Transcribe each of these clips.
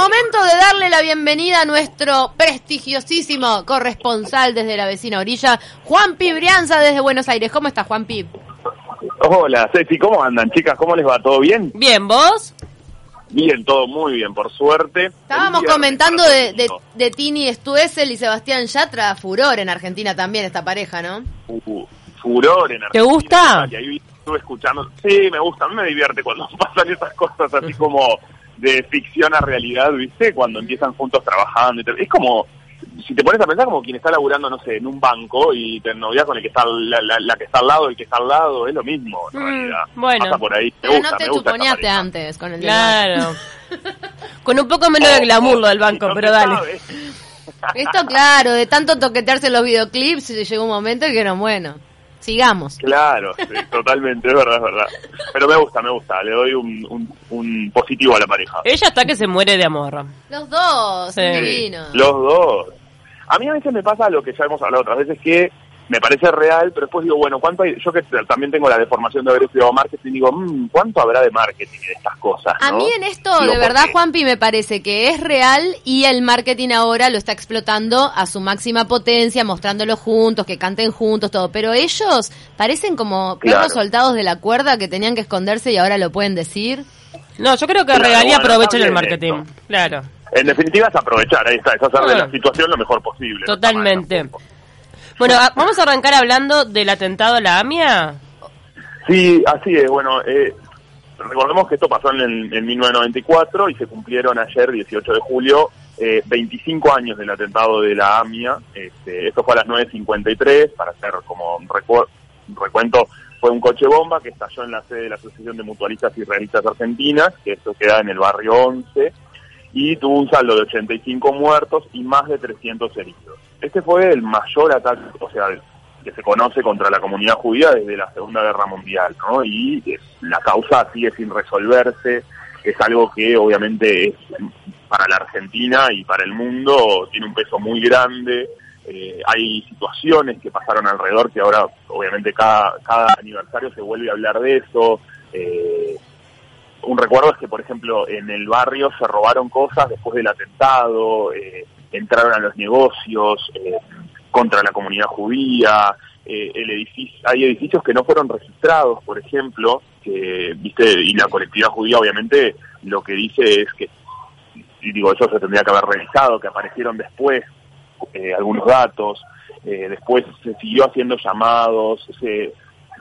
Momento de darle la bienvenida a nuestro prestigiosísimo corresponsal desde la vecina orilla, Juan Brianza desde Buenos Aires. ¿Cómo estás, Juan Pi? Hola, Ceci, ¿cómo andan, chicas? ¿Cómo les va? ¿Todo bien? Bien, ¿vos? Bien, todo muy bien, por suerte. Estábamos comentando de, de, de, Tini Stuessel y Sebastián Yatra, furor en Argentina también esta pareja, ¿no? Uh, furor en Argentina. ¿Te gusta? Y ahí estuve escuchando. Sí, me gusta, a mí me divierte cuando pasan esas cosas así como de ficción a realidad, ¿viste? Cuando empiezan juntos trabajando. Es como, si te pones a pensar, como quien está laburando, no sé, en un banco y te novias con el que está la, la, que está al lado el que está al lado, es lo mismo, en mm, realidad. Bueno, Pasa por ahí. pero no te chuponeaste antes con el Claro. con un poco menos de glamour lo del banco, pero dale. Esto, claro, de tanto toquetearse los videoclips, llegó un momento que no, bueno. Sigamos. Claro, sí, totalmente, es verdad, es verdad. Pero me gusta, me gusta, le doy un, un, positivo a la pareja. Ella está que se muere de amor. Los dos, sí. Los dos. A mí a veces me pasa lo que ya hemos hablado otras veces, que me parece real, pero después digo, bueno, ¿cuánto hay? Yo que también tengo la deformación de haber estudiado marketing, digo, mmm, ¿cuánto habrá de marketing de estas cosas? A mí en esto, de verdad, Juanpi, me parece que es real y el marketing ahora lo está explotando a su máxima potencia, mostrándolo juntos, que canten juntos, todo. Pero ellos parecen como perros soldados de la cuerda que tenían que esconderse y ahora lo pueden decir. No, yo creo que Regalía aprovecha el marketing. Claro. En definitiva es aprovechar, ahí está, es hacer de la situación lo mejor posible. Totalmente. Bueno, vamos a arrancar hablando del atentado a la AMIA. Sí, así es. Bueno, eh, recordemos que esto pasó en, 1994 y se cumplieron ayer, 18 de julio, eh, 25 años del atentado de la AMIA. Este, esto fue a las 9.53, para hacer como un, recuento, fue un coche bomba que estalló en la sede de la Asociación de Mutualistas y Realistas Argentinas, que esto queda en el barrio 11, y tuvo un saldo de 85 muertos y más de 300 heridos. Este fue el mayor ataque, o sea, que se conoce contra la comunidad judía desde la Segunda Guerra Mundial, ¿no? Y la causa sigue sin resolverse, es algo que obviamente es para la Argentina y para el mundo tiene un peso muy grande. Eh, hay situaciones que pasaron alrededor que ahora obviamente cada, cada aniversario se vuelve a hablar de eso. Eh, un recuerdo es que, por ejemplo, en el barrio se robaron cosas después del atentado, eh, entraron a los negocios eh, contra la comunidad judía, eh, el edificio, hay edificios que no fueron registrados, por ejemplo, que, viste, y la colectividad judía obviamente lo que dice es que, y digo, eso se tendría que haber revisado, que aparecieron después algunos datos, después se siguió haciendo llamados, se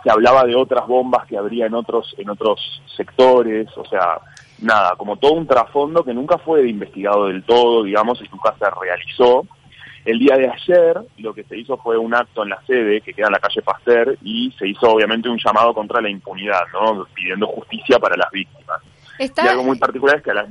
se hablaba de otras bombas que habría en otros en otros sectores, o sea, nada, como todo un trasfondo que nunca fue investigado del todo, digamos, y nunca se realizó. El día de ayer lo que se hizo fue un acto en la sede que queda en la calle Pasteur y se hizo obviamente un llamado contra la impunidad, ¿no? Pidiendo justicia para las víctimas. Y algo muy particular es que a las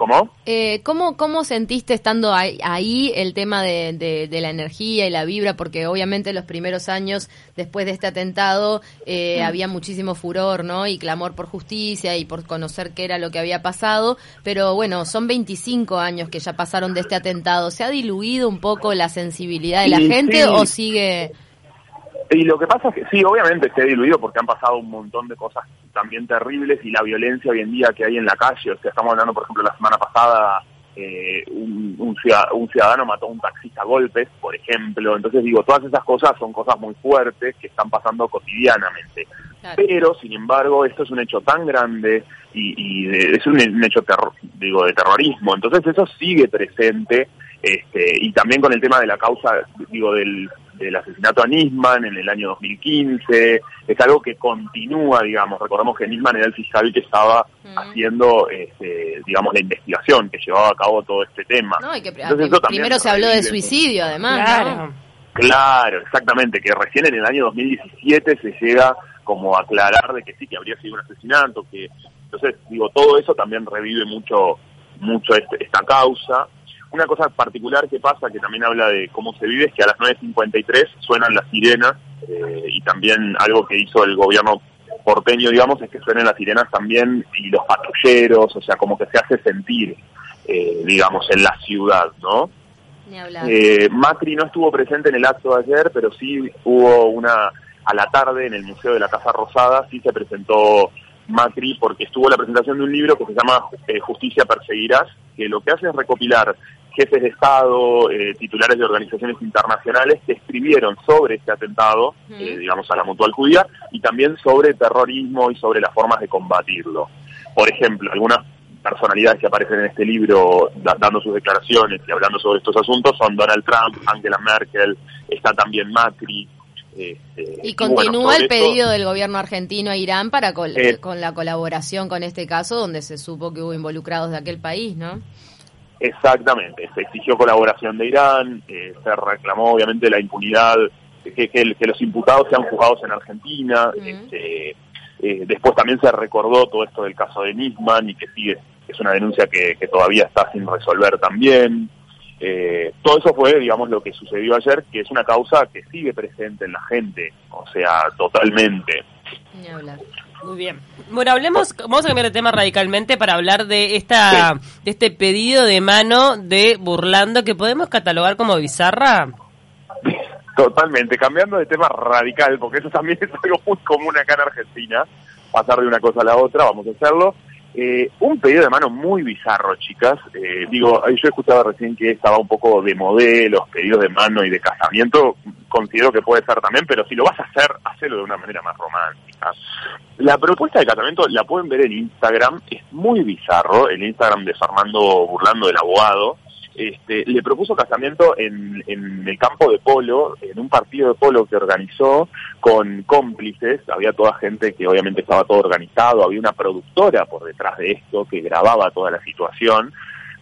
¿Cómo? Eh, ¿cómo, ¿Cómo sentiste estando ahí, el tema de, de, la energía y la vibra? Porque obviamente los primeros años después de este atentado eh, mm. había muchísimo furor, ¿no? Y clamor por justicia y por conocer qué era lo que había pasado. Pero bueno, son 25 años que ya pasaron de este atentado. ¿Se ha diluido un poco la sensibilidad de la gente o sigue...? Y lo que pasa es que sí, obviamente se ha diluido porque han pasado un montón de cosas también terribles y la violencia hoy en día que hay en la calle. O sea, estamos hablando, por ejemplo, la semana pasada eh, un, ciudadano, mató a un taxista a golpes, por ejemplo. Entonces digo, todas esas cosas son cosas muy fuertes que están pasando cotidianamente. Pero, sin embargo, esto es un hecho tan grande y, es un, hecho terror, digo, de terrorismo. Entonces eso sigue presente este, y también con el tema de la causa, digo, del del asesinato a Nisman en el año 2015, es algo que continúa, digamos, recordemos que Nisman era el fiscal que estaba haciendo, este, digamos, la investigación, que llevaba a cabo todo este tema. No, y que, primero se habló de suicidio, además. Claro. claro, exactamente, que recién en el año 2017 se llega como a aclarar de que sí, que habría sido un asesinato, que entonces, digo, todo eso también revive mucho mucho este, esta causa una cosa particular que pasa, que también habla de cómo se vive, es que a las 9.53 suenan las sirenas eh, y también algo que hizo el gobierno porteño, digamos, es que suenen las sirenas también y los patrulleros, o sea, como que se hace sentir, eh, digamos, en la ciudad, ¿no? Eh, Macri no estuvo presente en el acto de ayer, pero sí hubo una, a la tarde en el Museo de la Casa Rosada, sí se presentó Macri porque estuvo la presentación de un libro que se llama eh, Justicia Perseguirás, que lo que hace es recopilar jefes de Estado, eh, titulares de organizaciones internacionales que escribieron sobre este atentado, eh, digamos, a la mutual judía, y también sobre terrorismo y sobre las formas de combatirlo. Por ejemplo, algunas personalidades que aparecen en este libro dando sus declaraciones y hablando sobre estos asuntos son Donald Trump, Angela Merkel, está también Macri. Este, y continúa el pedido del gobierno argentino a Irán para eh, con la colaboración con este caso, donde se supo que hubo involucrados de aquel país, ¿no? Exactamente, se exigió colaboración de Irán, eh, se reclamó obviamente la impunidad, que, que, los imputados sean juzgados en Argentina, este, eh, después también se recordó todo esto del caso de Nisman y que sigue, es una denuncia que, todavía está sin resolver también. Eh, todo eso fue, digamos, lo que sucedió ayer, que es una causa que sigue presente en la gente, o sea, totalmente. Muy bien. Bueno, hablemos, vamos a cambiar de tema radicalmente para hablar de esta, de este pedido de mano de Burlando que podemos catalogar como bizarra. Totalmente, cambiando de tema radical, porque eso también es algo muy común acá en Argentina, pasar de una cosa a la otra, vamos a hacerlo. Eh, un pedido de mano muy bizarro, chicas. Eh, digo, yo escuchaba recién que estaba un poco de modelos, pedidos de mano y de casamiento. Considero que puede ser también, pero si lo vas a hacer, hacelo de una manera más romántica. La propuesta de casamiento la pueden ver en Instagram, es muy bizarro, el Instagram de Fernando Burlando, del abogado. Este, le propuso casamiento en, en el campo de polo, en un partido de polo que organizó con cómplices, había toda gente que obviamente estaba todo organizado, había una productora por detrás de esto que grababa toda la situación,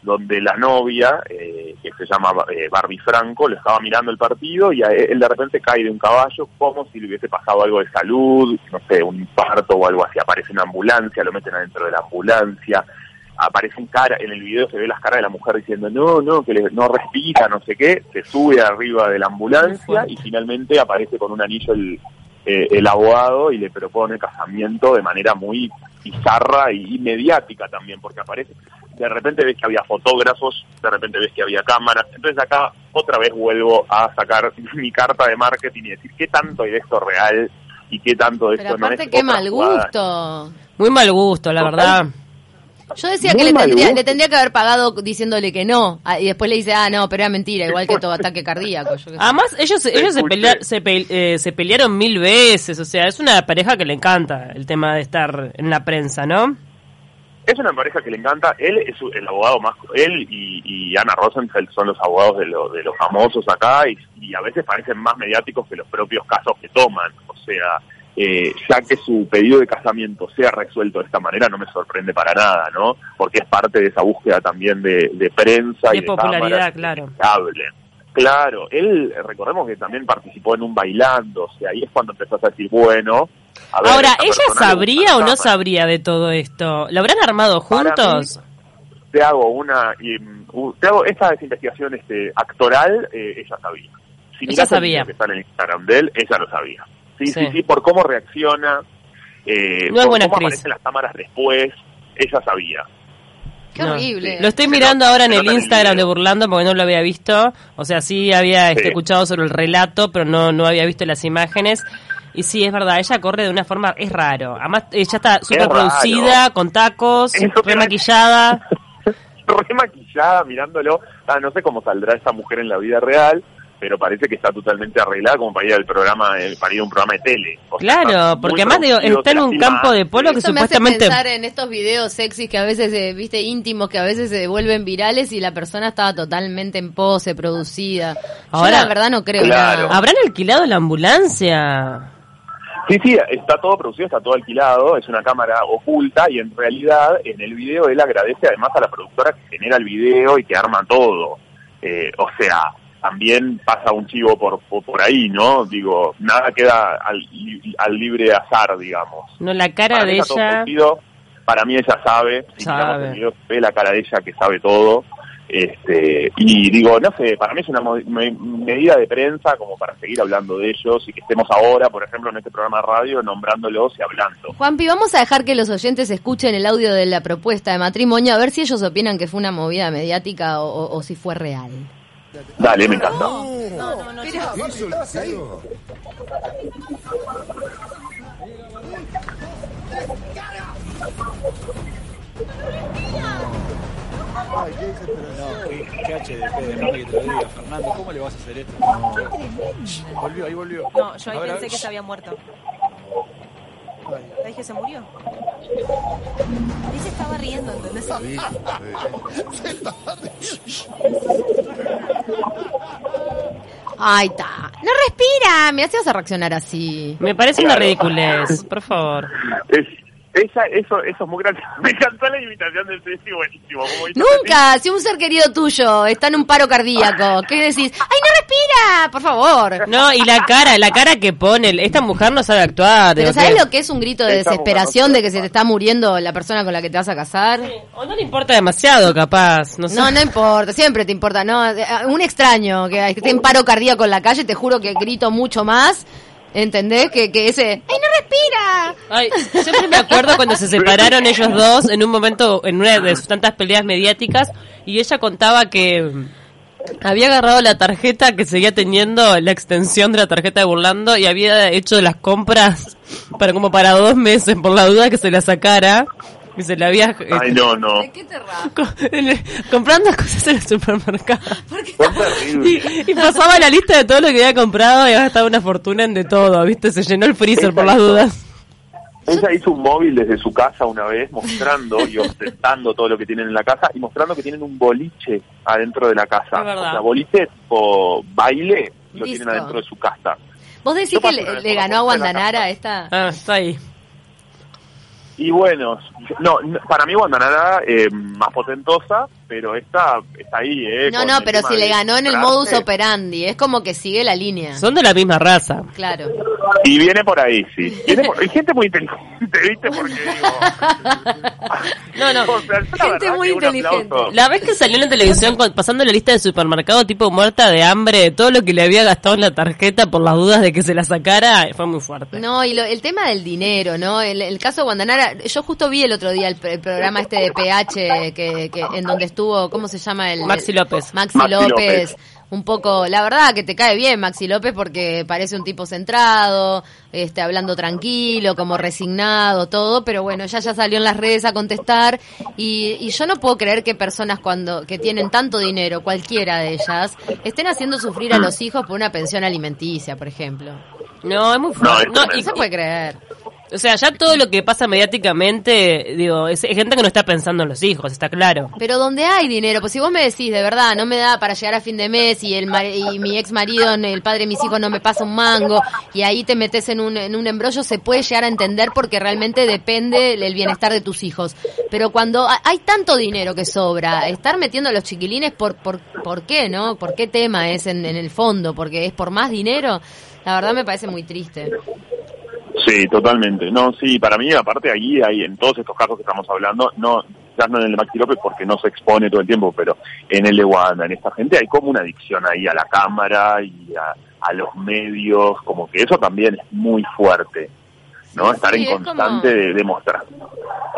donde la novia, eh, que se llama eh, Barbie Franco, le estaba mirando el partido y él de repente cae de un caballo como si le hubiese pasado algo de salud, no sé, un infarto o algo así, aparece una ambulancia, lo meten adentro de la ambulancia, aparecen cara, en el video se ve las caras de la mujer diciendo no, no, que no respira, no sé qué, se sube arriba de la ambulancia y finalmente aparece con un anillo el, eh, el abogado y le propone casamiento de manera muy bizarra y, mediática también, porque aparece, de repente ves que había fotógrafos, de repente ves que había cámaras, entonces acá otra vez vuelvo a sacar mi carta de marketing y decir qué tanto hay de esto real y qué tanto de esto no es. qué mal gusto. Muy mal gusto, la verdad. Yo decía que le tendría, le tendría, que haber pagado diciéndole que no. Ah, y después le dice, ah, no, pero era mentira, igual que todo ataque cardíaco. Además, ellos, ellos se, eh, se, pelearon mil veces. O sea, es una pareja que le encanta el tema de estar en la prensa, ¿no? Es una pareja que le encanta. Él es el abogado más. Él y, Ana Rosenfeld son los abogados de, de los famosos acá y, y a veces parecen más mediáticos que los propios casos que toman. O sea eh, ya que su pedido de casamiento sea resuelto de esta manera no me sorprende para nada, ¿no? Porque es parte de esa búsqueda también de, prensa y de popularidad, claro. Claro, él, recordemos que también participó en un bailando, o sea, ahí es cuando empezó a decir, bueno... Ahora, ¿ella sabría o no sabría de todo esto? ¿Lo habrán armado juntos? te hago una... te hago esta investigación este, actoral, eh, ella sabía. Si ella sabía. que está en el Instagram de él, ella lo sabía. Sí, sí, sí, por cómo reacciona, eh, por cómo aparecen las cámaras después, ella sabía. Qué horrible. Lo estoy mirando ahora en el Instagram de Burlando porque no lo había visto. O sea, sí había este, escuchado sobre el relato, pero no, no había visto las imágenes. Y sí, es verdad, ella corre de una forma, es raro. Además, ella está súper producida, con tacos, remaquillada. remaquillada, mirándolo. Ah, no sé cómo saldrá esa mujer en la vida real, pero parece que está totalmente arreglada como para ir al programa, eh, para ir a un programa de tele. claro, porque además digo, está en un campo de polo que supuestamente... Me hace pensar en estos videos sexys que a veces, eh, viste, íntimos, que a veces se vuelven virales y la persona estaba totalmente en pose, producida. Ahora, Yo la verdad no creo. Claro. ¿Habrán alquilado la ambulancia? Sí, sí, está todo producido, está todo alquilado, es una cámara oculta y en realidad en el video él agradece además a la productora que genera el video y que arma todo. Eh, o sea, también pasa un chivo por, por, ahí, ¿no? Digo, nada queda al, al libre azar, digamos. No, la cara de ella... para mí ella sabe, si sabe. ve la cara de ella que sabe todo. Este, y digo, no sé, para mí es una medida de prensa como para seguir hablando de ellos y que estemos ahora, por ejemplo, en este programa de radio nombrándolos y hablando. Juanpi, vamos a dejar que los oyentes escuchen el audio de la propuesta de matrimonio, a ver si ellos opinan que fue una movida mediática o si fue real. Dale, me encanta. No, no, no. Ay, qué desesperación. No, qué, qué HDP, déjame que te lo diga, Fernando, ¿cómo le vas a hacer esto? No. Volvió, ahí volvió. No, yo ahí ver, pensé ver. que se había muerto. Ahí que se murió. Ahí se estaba riendo, ¿entendés? Ay, ta. No respira. Mira si vas a reaccionar así. Me parece una ridiculez, por favor. Es, esa, eso, eso es muy grande. Me encantó la imitación del Ceci, buenísimo. Nunca, si un ser querido tuyo está en un paro cardíaco, ¿qué decís? ¡Ay, no respira! Por favor. No, y la cara, la cara que pone, esta mujer no sabe actuar. Pero ¿sabes ¿qué? lo que es un grito de Esta desesperación no de que se te está muriendo la persona con la que te vas a casar? O no le importa demasiado, capaz. No, sé. No, no importa, siempre te importa, ¿no? Un extraño que esté en paro cardíaco en la calle, te juro que grito mucho más, ¿entendés? Que, que ese, ¡ay, no respira! Ay, siempre me acuerdo cuando se separaron ellos dos en un momento, en una de sus tantas peleas mediáticas, y ella contaba que mm, había agarrado la tarjeta que seguía teniendo la extensión de la tarjeta de Burlando y había hecho las compras para como para dos meses por la duda que se la sacara y se la había eh, Ay, no, no. qué te comprando cosas en el supermercado. Fue terrible. Y, y pasaba la lista de todo lo que había comprado y había gastado una fortuna en de todo, ¿viste? Se llenó el freezer por las dudas. Ella hizo un móvil desde su casa una vez mostrando y ostentando todo lo que tienen en la casa y mostrando que tienen un boliche adentro de la casa. O sea, boliche tipo baile lo tienen adentro de su casa. ¿Vos decís Yo que le, le ganó a de Guandanara esta? Ah, está ahí. Y bueno, no, para mí Guandanara eh, más potentosa, pero esta está ahí, ¿eh? No, no, pero si le ganó en el modus operandi, es como que sigue la línea. Son de la misma raza. Claro. Y viene por ahí, sí. Viene por- hay gente muy inteligente, ¿viste? Porque digo... No, no. O sea, la Gente muy inteligente. La vez que salió en la televisión pasando la lista de supermercado tipo muerta de hambre, de todo lo que le había gastado en la tarjeta por las dudas de que se la sacara, fue muy fuerte. No, y lo- el tema del dinero, ¿no? El, el caso de Guandanara, yo justo vi el otro día el, el programa este de PH, que, que en donde estuvo, ¿cómo se llama? el Maxi López. Maxi, Maxi López. López. Un poco, la verdad que te cae bien Maxi López porque parece un tipo centrado, este, hablando tranquilo, como resignado, todo, pero bueno, ella ya salió en las redes a contestar y, y yo no puedo creer que personas cuando, que tienen tanto dinero, cualquiera de ellas, estén haciendo sufrir a los hijos por una pensión alimenticia, por ejemplo. No, es muy fuerte. No se puede creer. O sea, ya todo lo que pasa mediáticamente, digo, es, gente que no está pensando en los hijos, está claro. Pero donde hay dinero, pues si vos me decís de verdad, no me da para llegar a fin de mes y el y mi ex marido, el padre de mis hijos no me pasa un mango y ahí te metes en un, en un embrollo, se puede llegar a entender porque realmente depende el bienestar de tus hijos. Pero cuando ha- hay tanto dinero que sobra, estar metiendo a los chiquilines, ¿por, por, por qué, no? ¿Por qué tema es en, en el fondo? ¿Porque es por más dinero? La verdad me parece muy triste. Sí, totalmente. No, sí, para mí, aparte ahí, hay en todos estos casos que estamos hablando, no, quizás no en el de Maxi López porque no se expone todo el tiempo, pero en el de Wanda, en esta gente, hay como una adicción ahí a la cámara y a, a los medios, como que eso también es muy fuerte, ¿no? Estar sí, en es constante como- de, de mostrar,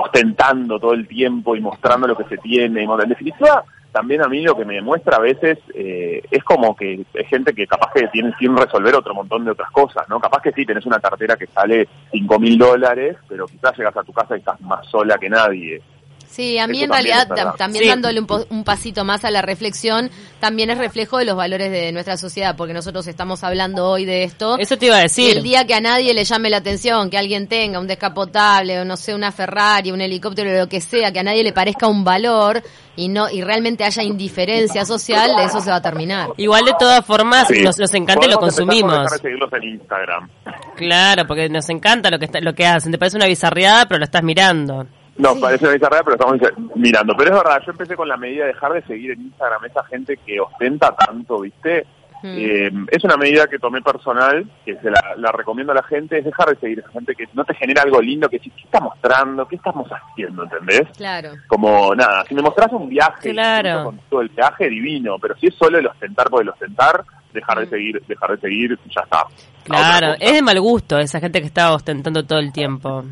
ostentando todo el tiempo y mostrando lo que se tiene. y En definitiva, también a mí lo que me demuestra a veces eh, es como que es gente que capaz que tiene sin resolver otro montón de otras cosas, ¿no? Capaz que sí, tenés una cartera que sale cinco mil dólares, pero quizás llegas a tu casa y estás más sola que nadie. Sí, a mí Eso en realidad también Sí. dándole un, po- un pasito más a la reflexión, también es reflejo de los valores de nuestra sociedad, porque nosotros estamos hablando hoy de esto. Eso te iba a Y decir. el día que a nadie le llame la atención, que alguien tenga un descapotable, o no sé, una Ferrari, un helicóptero, lo que sea, que a nadie le parezca un valor y no y realmente haya indiferencia social, eso se va a terminar. Igual de todas formas, Sí. nos, nos encanta y lo consumimos. seguirlos en Instagram. Claro, porque nos encanta lo que está, lo que hacen. Te parece una bizarreada, pero lo estás mirando. Nos parece una bizarrada, pero estamos mirando. Pero es verdad, yo empecé con la medida de dejar de seguir en Instagram esa gente que ostenta tanto, ¿viste? Mm. Eh, es una medida que tomé personal, que se la, la recomiendo a la gente, es dejar de seguir a esa gente que no te genera algo lindo, que si, ¿qué está mostrando? ¿Qué estamos haciendo? ¿Entendés? Claro. Como, nada, si me mostrás un viaje, Claro. con todo el viaje, divino, pero si es solo el ostentar por el ostentar, dejar de Mm. seguir, dejar de seguir, ya está. A Claro, es de mal gusto esa gente que está ostentando todo el tiempo.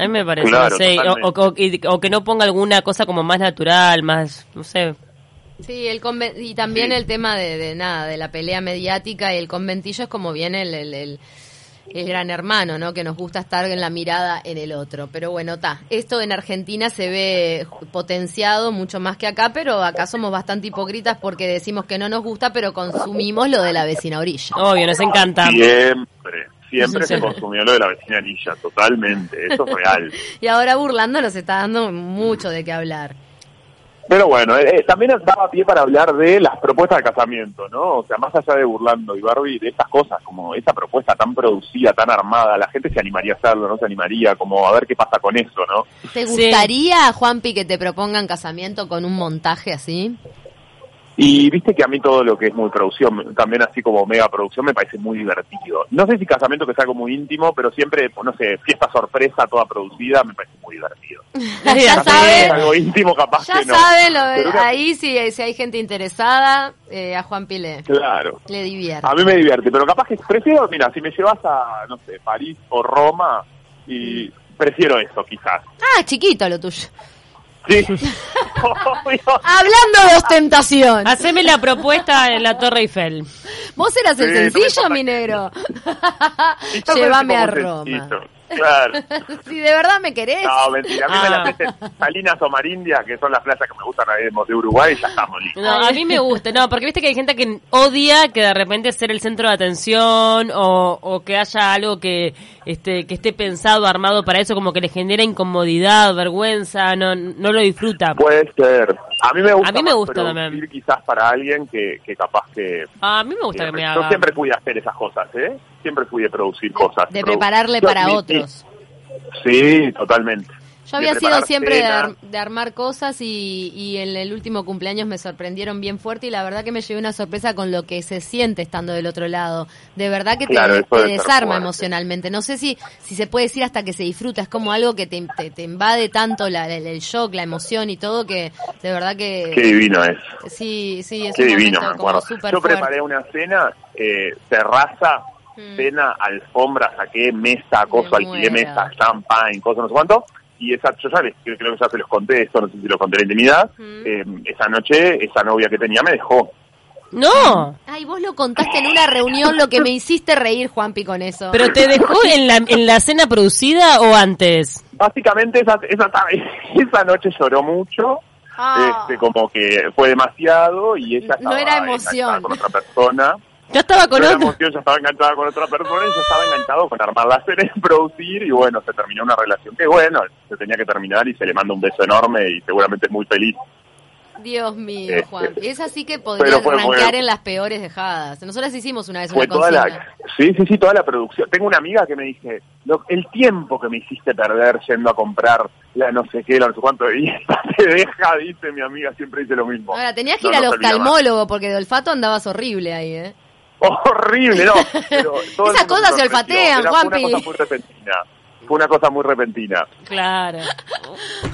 A mí me parece, Claro, no sé, o, que no ponga alguna cosa como más natural, más, no sé. Sí, el conven- y también Sí. el tema de, de nada, de la pelea mediática y el conventillo es como viene el, el, el, el gran hermano, ¿no? Que nos gusta estar en la mirada en el otro. Pero bueno, está. Esto en Argentina se ve potenciado mucho más que acá, pero acá somos bastante hipócritas porque decimos que no nos gusta, pero consumimos lo de la vecina orilla. Obvio, nos encanta. Siempre, siempre se consumió lo de la vecina Anilla, totalmente, eso es real. Y ahora burlando nos está dando mucho de qué hablar. Pero bueno, eh, eh, también daba pie para hablar de las propuestas de casamiento, ¿no? O sea, más allá de Burlando y Barbie, de estas cosas, como esa propuesta tan producida, tan armada, la gente se animaría a hacerlo, no se animaría, como a ver qué pasa con eso, ¿no? ¿Te Sí. gustaría, Juanpi, que te propongan casamiento con un montaje así? Y viste que a mí todo lo que es muy producción, también así como mega producción, me parece muy divertido. No sé si casamiento que es algo muy íntimo, pero siempre, no sé, fiesta sorpresa toda producida, me parece muy divertido. ya saben, es algo íntimo capaz ya que no. saben, lo- una- ahí si, si hay gente interesada, eh, a Juanpi le, Claro. le divierte. A mí me divierte, pero capaz que prefiero, mira, si me llevas a, no sé, París o Roma, y prefiero eso quizás. Ah, chiquito lo tuyo. Sí. Hablando de ostentación. Haceme la propuesta en la Torre Eiffel. Vos eras el Sí, no me sencillo, importa mi negro. Llévame a Roma. sencillo. Claro. si de verdad me querés. No, mentira. A mí me Ah. las haces Salinas o Marindia, que son las playas que me gustan ahí de Uruguay, y ya estamos listos. No, a mí me gusta, no, porque viste que hay gente que odia que de repente ser el centro de atención o, o que haya algo que este que esté pensado, armado para eso, como que le genera incomodidad, vergüenza, no no lo disfruta. Puede ser. A mí me gusta, A mí me gusta producir también. quizás para alguien que, que capaz que... A mí me gusta que me Yo haga. siempre fui a hacer esas cosas, ¿eh? Siempre fui a producir cosas. De prepararle Yo- para otros. Sí, totalmente. Yo había sido siempre de, ar- de armar cosas y, y en el último cumpleaños me sorprendieron bien fuerte y la verdad que me llevé una sorpresa con lo que se siente estando del otro lado. De verdad que te, Claro, desarma emocionalmente. No sé si, si se puede decir hasta que se disfruta. Es como algo que te, te- te invade tanto la- el, el shock, la emoción y todo que de verdad que... Qué divino es. Sí, sí, es Qué un divino, me acuerdo. Yo fuerte. preparé una cena, eh, terraza, Mm. cena, alfombra, saqué mesa, cosa, alquilé mesa, champagne, cosas, no sé cuánto. Y esa, yo ya les, creo que ya se los conté esto, no sé si lo conté en la intimidad. Mm. eh, esa noche, esa novia que tenía me dejó. No, Ay, vos lo contaste en una reunión, lo que me hiciste reír, Juanpi, con eso. pero te dejó en la en la cena producida o antes. Básicamente esa, esa, esa noche lloró mucho. Ah. Este, como que fue demasiado y ella No estaba era emoción. enganchada con otra persona. Ya estaba con otro. emoción, ya estaba enganchada con otra persona y yo estaba enganchado con armar la cena y producir y bueno, se terminó una relación que bueno, se tenía que terminar y se le manda un beso enorme y seguramente es muy feliz. Dios mío, Este, Juan. Es así que podría rankear en las peores dejadas. Nosotras hicimos una vez Fue una toda la, sí, sí, sí, toda la producción. Tengo una amiga que me dice, "Lo- el tiempo que me hiciste perder yendo a comprar la no sé qué, la no sé cuánto, y esta te deja, dice mi amiga, siempre dice lo mismo. Ahora, tenías que No ir al oftalmólogo porque de olfato andabas horrible ahí, ¿eh? Horrible, no. Pero todo Esas cosas se olfatean, fue Juanpi. una cosa muy repentina. Fue una cosa muy repentina. Claro.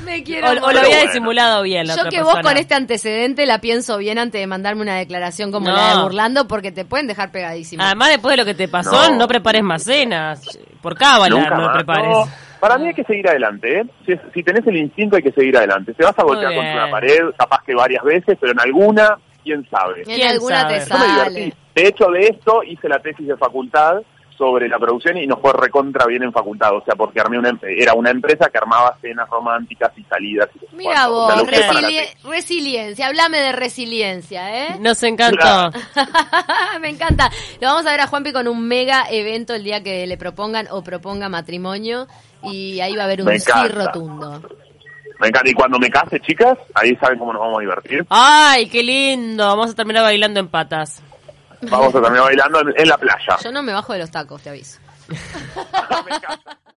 Me O, quiero o lo morir. había bueno. disimulado bien la Yo otra que vos con este antecedente la pienso bien antes de mandarme una declaración como No. la de Burlando porque te pueden dejar pegadísimo. Además, después de lo que te pasó, no, No. prepares más cenas. Por cábala Nunca no más. prepares. No, para mí hay que seguir adelante, ¿eh? Si, si tenés el instinto hay que seguir adelante. Te vas a golpear Muy contra una pared, capaz que varias veces, pero en alguna, quién sabe. en ¿quién alguna sabe? te Yo me sale. divertí. De hecho, de esto hice la tesis de facultad sobre la producción y nos fue recontra bien en facultad, o sea, porque armé una, era una empresa que armaba cenas románticas y salidas. Y Mira cuánto. O sea, vos, resili- resiliencia, hablame de resiliencia, ¿eh? Nos encantó. Me encanta. Lo vamos a ver a Juanpi con un mega evento el día que le propongan o proponga matrimonio y ahí va a haber un Me sí encanta. rotundo. Me encanta. Y cuando me case, chicas, ahí saben cómo nos vamos a divertir. Ay, qué lindo. Vamos a terminar bailando en patas. Vamos a terminar bailando en, en la playa. Yo no me bajo de los tacos, te aviso. Me encanta.